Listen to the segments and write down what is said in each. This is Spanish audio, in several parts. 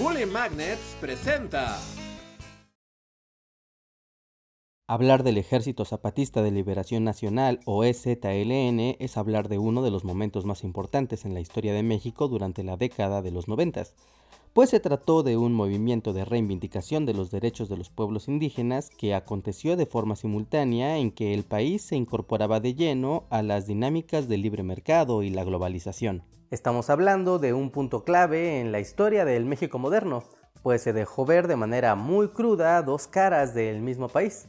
Bully Magnets presenta. Hablar del Ejército Zapatista de Liberación Nacional o EZLN es hablar de uno de los momentos más importantes en la historia de México durante la década de los noventas, pues se trató de un movimiento de reivindicación de los derechos de los pueblos indígenas que aconteció de forma simultánea en que el país se incorporaba de lleno a las dinámicas del libre mercado y la globalización. Estamos hablando de un punto clave en la historia del México moderno, pues se dejó ver de manera muy cruda dos caras del mismo país.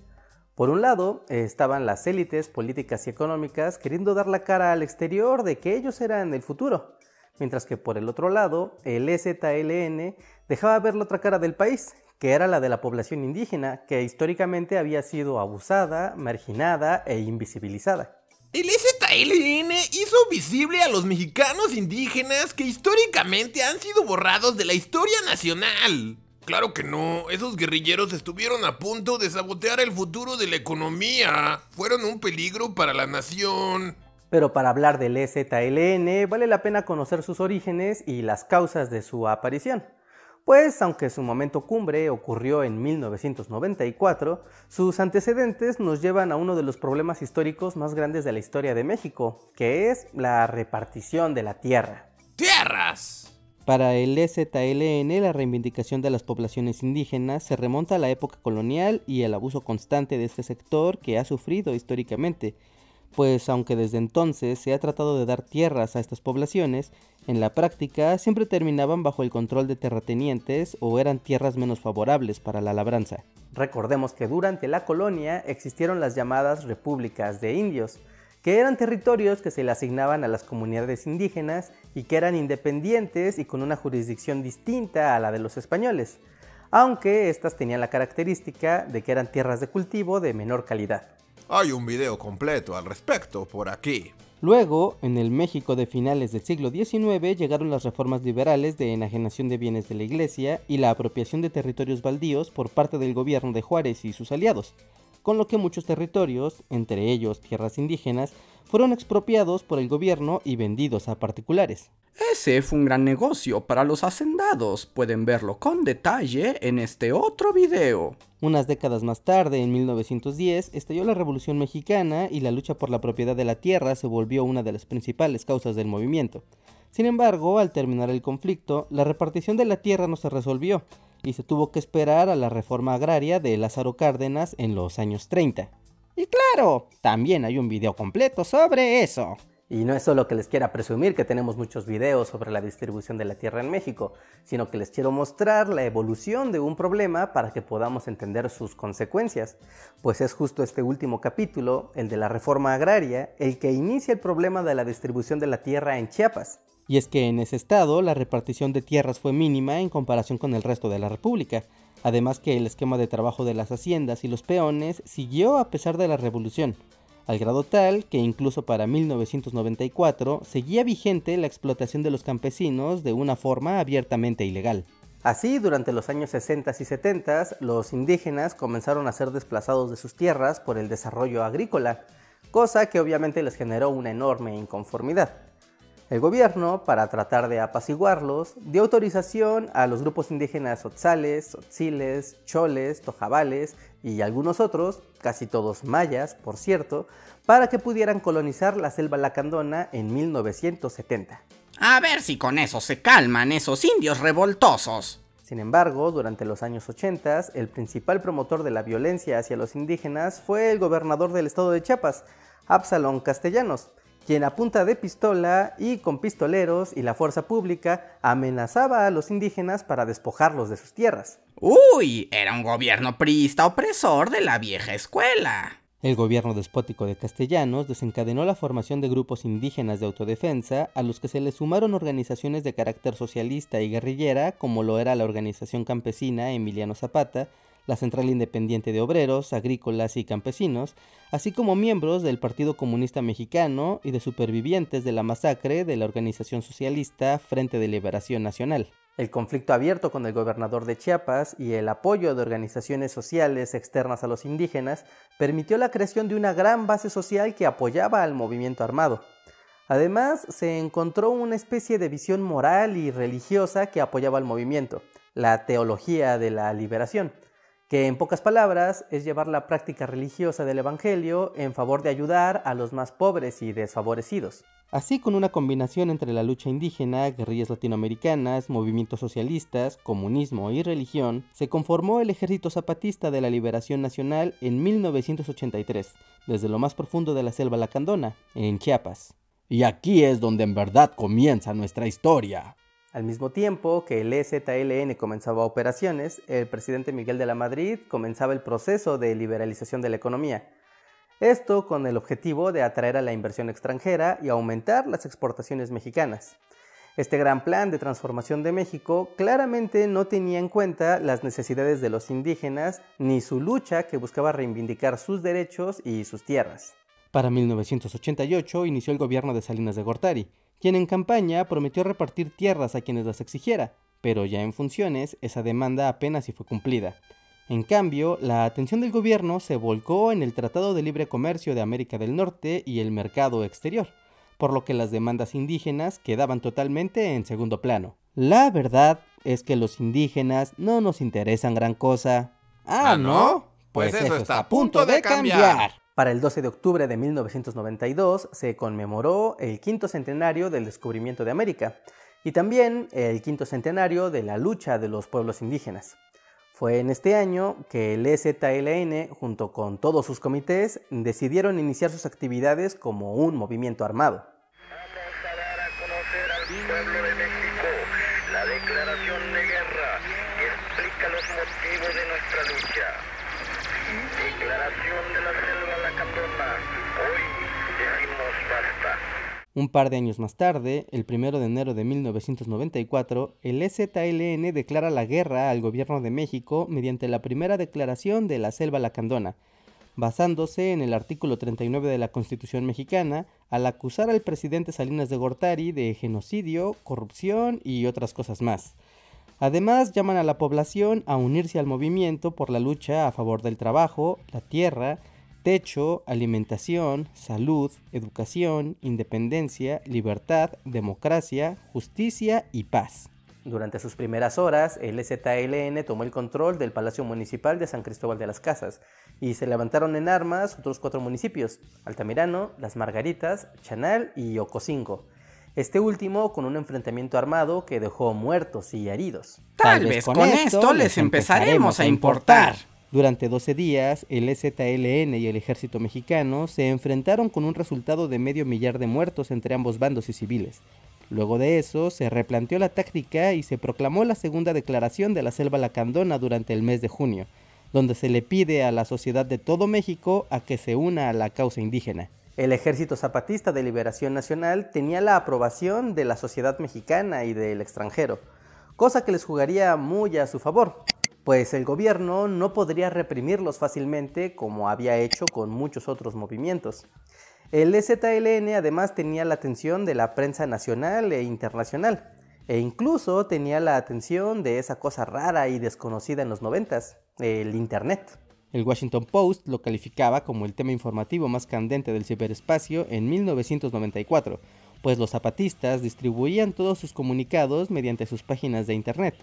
Por un lado, estaban las élites políticas y económicas queriendo dar la cara al exterior de que ellos eran el futuro, mientras que por el otro lado, el EZLN dejaba ver la otra cara del país, que era la de la población indígena, que históricamente había sido abusada, marginada e invisibilizada. El EZLN hizo visible a los mexicanos indígenas que históricamente han sido borrados de la historia nacional. Claro que no, esos guerrilleros estuvieron a punto de sabotear el futuro de la economía. Fueron un peligro para la nación. Pero para hablar del EZLN vale la pena conocer sus orígenes y las causas de su aparición. Pues aunque su momento cumbre ocurrió en 1994, sus antecedentes nos llevan a uno de los problemas históricos más grandes de la historia de México, que es la repartición de la tierra. ¡Tierras! Para el EZLN, la reivindicación de las poblaciones indígenas se remonta a la época colonial y el abuso constante de este sector que ha sufrido históricamente, pues aunque desde entonces se ha tratado de dar tierras a estas poblaciones, en la práctica siempre terminaban bajo el control de terratenientes o eran tierras menos favorables para la labranza. Recordemos que durante la colonia existieron las llamadas repúblicas de indios, que eran territorios que se le asignaban a las comunidades indígenas y que eran independientes y con una jurisdicción distinta a la de los españoles, aunque estas tenían la característica de que eran tierras de cultivo de menor calidad. Hay un video completo al respecto por aquí. Luego, en el México de finales del siglo XIX llegaron las reformas liberales de enajenación de bienes de la Iglesia y la apropiación de territorios baldíos por parte del gobierno de Juárez y sus aliados, con lo que muchos territorios, entre ellos tierras indígenas, fueron expropiados por el gobierno y vendidos a particulares. Ese fue un gran negocio para los hacendados, pueden verlo con detalle en este otro video. Unas décadas más tarde, en 1910, estalló la Revolución Mexicana y la lucha por la propiedad de la tierra se volvió una de las principales causas del movimiento. Sin embargo, al terminar el conflicto, la repartición de la tierra no se resolvió y se tuvo que esperar a la reforma agraria de Lázaro Cárdenas en los años 30. Y claro, también hay un video completo sobre eso. Y no es solo que les quiera presumir que tenemos muchos videos sobre la distribución de la tierra en México, sino que les quiero mostrar la evolución de un problema para que podamos entender sus consecuencias. Pues es justo este último capítulo, el de la reforma agraria, el que inicia el problema de la distribución de la tierra en Chiapas. Y es que en ese estado la repartición de tierras fue mínima en comparación con el resto de la República, además que el esquema de trabajo de las haciendas y los peones siguió a pesar de la revolución al grado tal que incluso para 1994 seguía vigente la explotación de los campesinos de una forma abiertamente ilegal. Así, durante los años 60 y 70, los indígenas comenzaron a ser desplazados de sus tierras por el desarrollo agrícola, cosa que obviamente les generó una enorme inconformidad. El gobierno, para tratar de apaciguarlos, dio autorización a los grupos indígenas otzales, otziles, choles, tojabales y algunos otros, casi todos mayas, por cierto, para que pudieran colonizar la selva lacandona en 1970. A ver si con eso se calman esos indios revoltosos. Sin embargo, durante los años 80, el principal promotor de la violencia hacia los indígenas fue el gobernador del estado de Chiapas, Absalón Castellanos, quien a punta de pistola y con pistoleros y la fuerza pública amenazaba a los indígenas para despojarlos de sus tierras. Uy, era un gobierno priista opresor de la vieja escuela. El gobierno despótico de Castellanos desencadenó la formación de grupos indígenas de autodefensa a los que se le sumaron organizaciones de carácter socialista y guerrillera como lo era la organización campesina Emiliano Zapata, la Central Independiente de Obreros, Agrícolas y Campesinos, así como miembros del Partido Comunista Mexicano y de supervivientes de la masacre de la organización socialista Frente de Liberación Nacional. El conflicto abierto con el gobernador de Chiapas y el apoyo de organizaciones sociales externas a los indígenas permitió la creación de una gran base social que apoyaba al movimiento armado. Además, se encontró una especie de visión moral y religiosa que apoyaba al movimiento, la teología de la liberación, que en pocas palabras es llevar la práctica religiosa del Evangelio en favor de ayudar a los más pobres y desfavorecidos. Así con una combinación entre la lucha indígena, guerrillas latinoamericanas, movimientos socialistas, comunismo y religión, se conformó el Ejército Zapatista de la Liberación Nacional en 1983, desde lo más profundo de la selva lacandona, en Chiapas. Y aquí es donde en verdad comienza nuestra historia. Al mismo tiempo que el EZLN comenzaba operaciones, el presidente Miguel de la Madrid comenzaba el proceso de liberalización de la economía. Esto con el objetivo de atraer a la inversión extranjera y aumentar las exportaciones mexicanas. Este gran plan de transformación de México claramente no tenía en cuenta las necesidades de los indígenas ni su lucha que buscaba reivindicar sus derechos y sus tierras. Para 1988 inició el gobierno de Salinas de Gortari, quien en campaña prometió repartir tierras a quienes las exigiera, pero ya en funciones esa demanda apenas si fue cumplida. En cambio, la atención del gobierno se volcó en el Tratado de Libre Comercio de América del Norte y el mercado exterior, por lo que las demandas indígenas quedaban totalmente en segundo plano. La verdad es que los indígenas no nos interesan gran cosa. Ah, ¿no? Pues, pues eso está a punto de cambiar. Para el 12 de octubre de 1992 se conmemoró el quinto centenario del descubrimiento de América y también el quinto centenario de la lucha de los pueblos indígenas. Fue en este año que el EZLN, junto con todos sus comités, decidieron iniciar sus actividades como un movimiento armado. Vamos a dar a conocer al pueblo de México la declaración de guerra que explica los motivos de nuestra lucha. Declaración de la Un par de años más tarde, el 1 de enero de 1994, el EZLN declara la guerra al gobierno de México mediante la primera declaración de la Selva Lacandona, basándose en el artículo 39 de la Constitución mexicana, al acusar al presidente Salinas de Gortari de genocidio, corrupción y otras cosas más. Además, llaman a la población a unirse al movimiento por la lucha a favor del trabajo, la tierra, techo, alimentación, salud, educación, independencia, libertad, democracia, justicia y paz. Durante sus primeras horas, el ZLN tomó el control del Palacio Municipal de San Cristóbal de las Casas y se levantaron en armas otros cuatro municipios, Altamirano, Las Margaritas, Chanal y Ocosingo. Este último con un enfrentamiento armado que dejó muertos y heridos. Tal, vez con, esto les empezaremos a importar. Durante 12 días, el EZLN y el ejército mexicano se enfrentaron con un resultado de medio millar de muertos entre ambos bandos y civiles. Luego de eso, se replanteó la táctica y se proclamó la segunda declaración de la Selva Lacandona durante el mes de junio, donde se le pide a la sociedad de todo México a que se una a la causa indígena. El Ejército Zapatista de Liberación Nacional tenía la aprobación de la sociedad mexicana y del extranjero, cosa que les jugaría muy a su favor pues el gobierno no podría reprimirlos fácilmente como había hecho con muchos otros movimientos. El EZLN además tenía la atención de la prensa nacional e internacional, e incluso tenía la atención de esa cosa rara y desconocida en los noventas, el Internet. El Washington Post lo calificaba como el tema informativo más candente del ciberespacio en 1994, pues los zapatistas distribuían todos sus comunicados mediante sus páginas de Internet,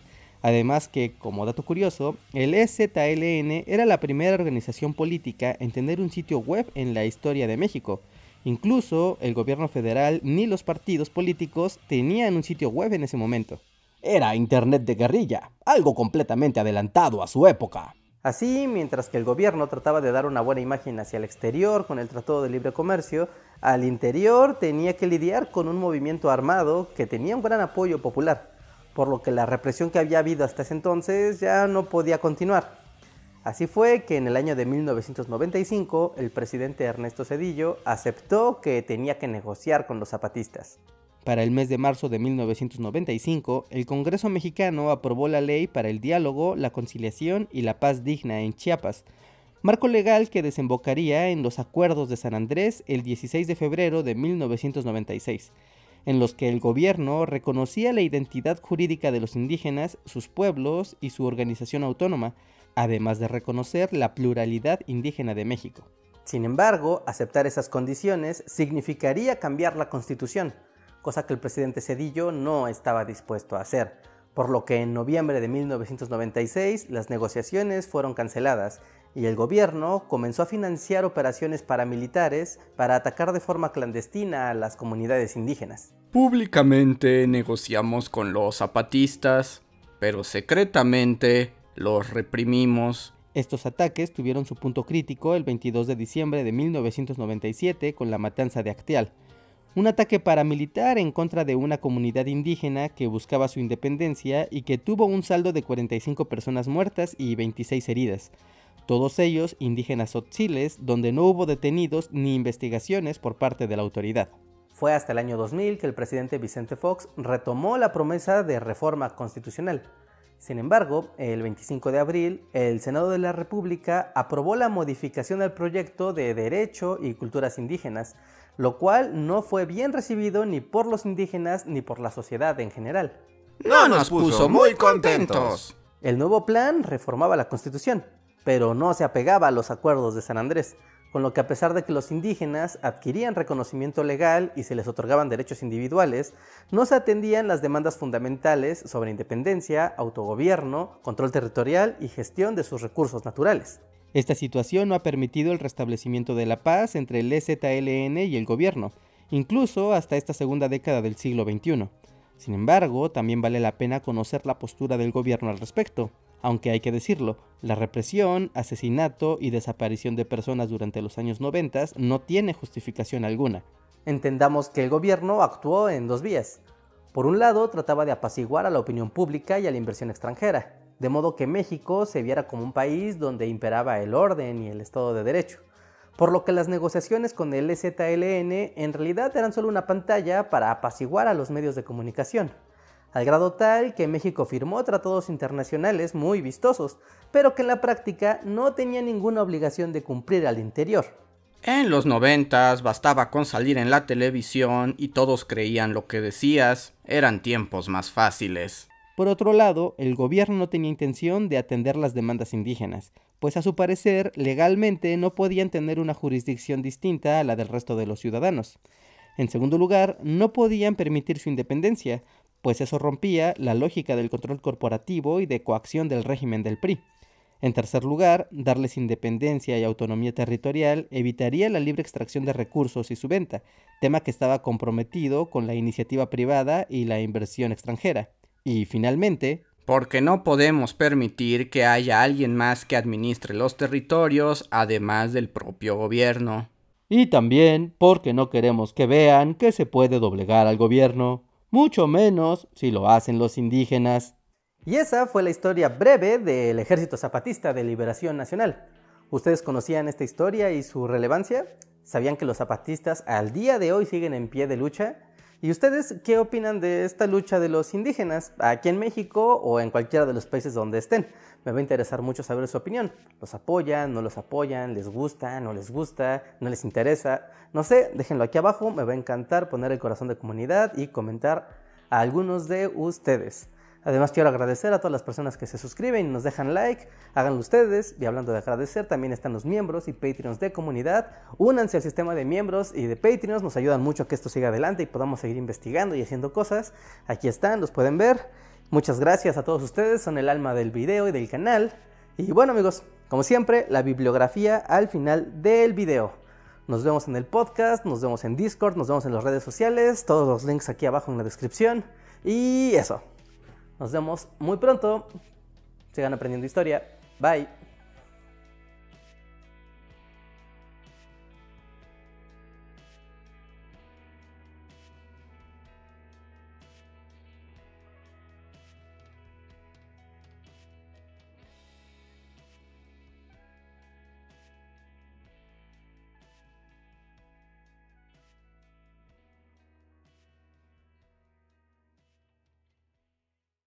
Además que, como dato curioso, el EZLN era la primera organización política en tener un sitio web en la historia de México. Incluso el gobierno federal ni los partidos políticos tenían un sitio web en ese momento. Era Internet de guerrilla, algo completamente adelantado a su época. Así, mientras que el gobierno trataba de dar una buena imagen hacia el exterior con el Tratado de Libre Comercio, al interior tenía que lidiar con un movimiento armado que tenía un gran apoyo popular por lo que la represión que había habido hasta ese entonces ya no podía continuar. Así fue que en el año de 1995 el presidente Ernesto Cedillo aceptó que tenía que negociar con los zapatistas. Para el mes de marzo de 1995, el Congreso mexicano aprobó la ley para el diálogo, la conciliación y la paz digna en Chiapas, marco legal que desembocaría en los acuerdos de San Andrés el 16 de febrero de 1996 en los que el gobierno reconocía la identidad jurídica de los indígenas, sus pueblos y su organización autónoma, además de reconocer la pluralidad indígena de México. Sin embargo, aceptar esas condiciones significaría cambiar la constitución, cosa que el presidente Cedillo no estaba dispuesto a hacer, por lo que en noviembre de 1996 las negociaciones fueron canceladas y el gobierno comenzó a financiar operaciones paramilitares para atacar de forma clandestina a las comunidades indígenas. Públicamente negociamos con los zapatistas, pero secretamente los reprimimos. Estos ataques tuvieron su punto crítico el 22 de diciembre de 1997 con la matanza de Actial, un ataque paramilitar en contra de una comunidad indígena que buscaba su independencia y que tuvo un saldo de 45 personas muertas y 26 heridas, todos ellos indígenas otziles, donde no hubo detenidos ni investigaciones por parte de la autoridad. Fue hasta el año 2000 que el presidente Vicente Fox retomó la promesa de reforma constitucional. Sin embargo, el 25 de abril, el Senado de la República aprobó la modificación del proyecto de Derecho y Culturas Indígenas, lo cual no fue bien recibido ni por los indígenas ni por la sociedad en general. No nos puso muy contentos. El nuevo plan reformaba la constitución, pero no se apegaba a los acuerdos de San Andrés, con lo que a pesar de que los indígenas adquirían reconocimiento legal y se les otorgaban derechos individuales, no se atendían las demandas fundamentales sobre independencia, autogobierno, control territorial y gestión de sus recursos naturales. Esta situación no ha permitido el restablecimiento de la paz entre el EZLN y el gobierno, incluso hasta esta segunda década del siglo XXI. Sin embargo, también vale la pena conocer la postura del gobierno al respecto, aunque hay que decirlo, la represión, asesinato y desaparición de personas durante los años 90 no tiene justificación alguna. Entendamos que el gobierno actuó en dos vías. Por un lado, trataba de apaciguar a la opinión pública y a la inversión extranjera, de modo que México se viera como un país donde imperaba el orden y el Estado de Derecho, por lo que las negociaciones con el EZLN en realidad eran solo una pantalla para apaciguar a los medios de comunicación, al grado tal que México firmó tratados internacionales muy vistosos, pero que en la práctica no tenía ninguna obligación de cumplir al interior. En los noventas bastaba con salir en la televisión y todos creían lo que decías, eran tiempos más fáciles. Por otro lado, el gobierno no tenía intención de atender las demandas indígenas, pues a su parecer legalmente no podían tener una jurisdicción distinta a la del resto de los ciudadanos. En segundo lugar, no podían permitir su independencia, pues eso rompía la lógica del control corporativo y de coacción del régimen del PRI. En tercer lugar, darles independencia y autonomía territorial evitaría la libre extracción de recursos y su venta, tema que estaba comprometido con la iniciativa privada y la inversión extranjera. Y finalmente, porque no podemos permitir que haya alguien más que administre los territorios además del propio gobierno. Y también porque no queremos que vean que se puede doblegar al gobierno, mucho menos si lo hacen los indígenas. Y esa fue la historia breve del Ejército Zapatista de Liberación Nacional. ¿Ustedes conocían esta historia y su relevancia? ¿Sabían que los zapatistas al día de hoy siguen en pie de lucha? ¿Y ustedes qué opinan de esta lucha de los indígenas aquí en México o en cualquiera de los países donde estén? Me va a interesar mucho saber su opinión. ¿Los apoyan? ¿No los apoyan? ¿Les gusta? ¿No les gusta? ¿No les interesa? No sé, déjenlo aquí abajo. Me va a encantar poner el corazón de comunidad y comentar a algunos de ustedes. Además quiero agradecer a todas las personas que se suscriben y nos dejan like, háganlo ustedes. Y hablando de agradecer, también están los miembros y Patreons de comunidad. Únanse al sistema de miembros y de Patreons, nos ayudan mucho a que esto siga adelante y podamos seguir investigando y haciendo cosas. Aquí están, los pueden ver. Muchas gracias a todos ustedes, son el alma del video y del canal. Y bueno amigos, como siempre, la bibliografía al final del video. Nos vemos en el podcast, nos vemos en Discord, nos vemos en las redes sociales, todos los links aquí abajo en la descripción. Y eso. Nos vemos muy pronto. Sigan aprendiendo historia. Bye.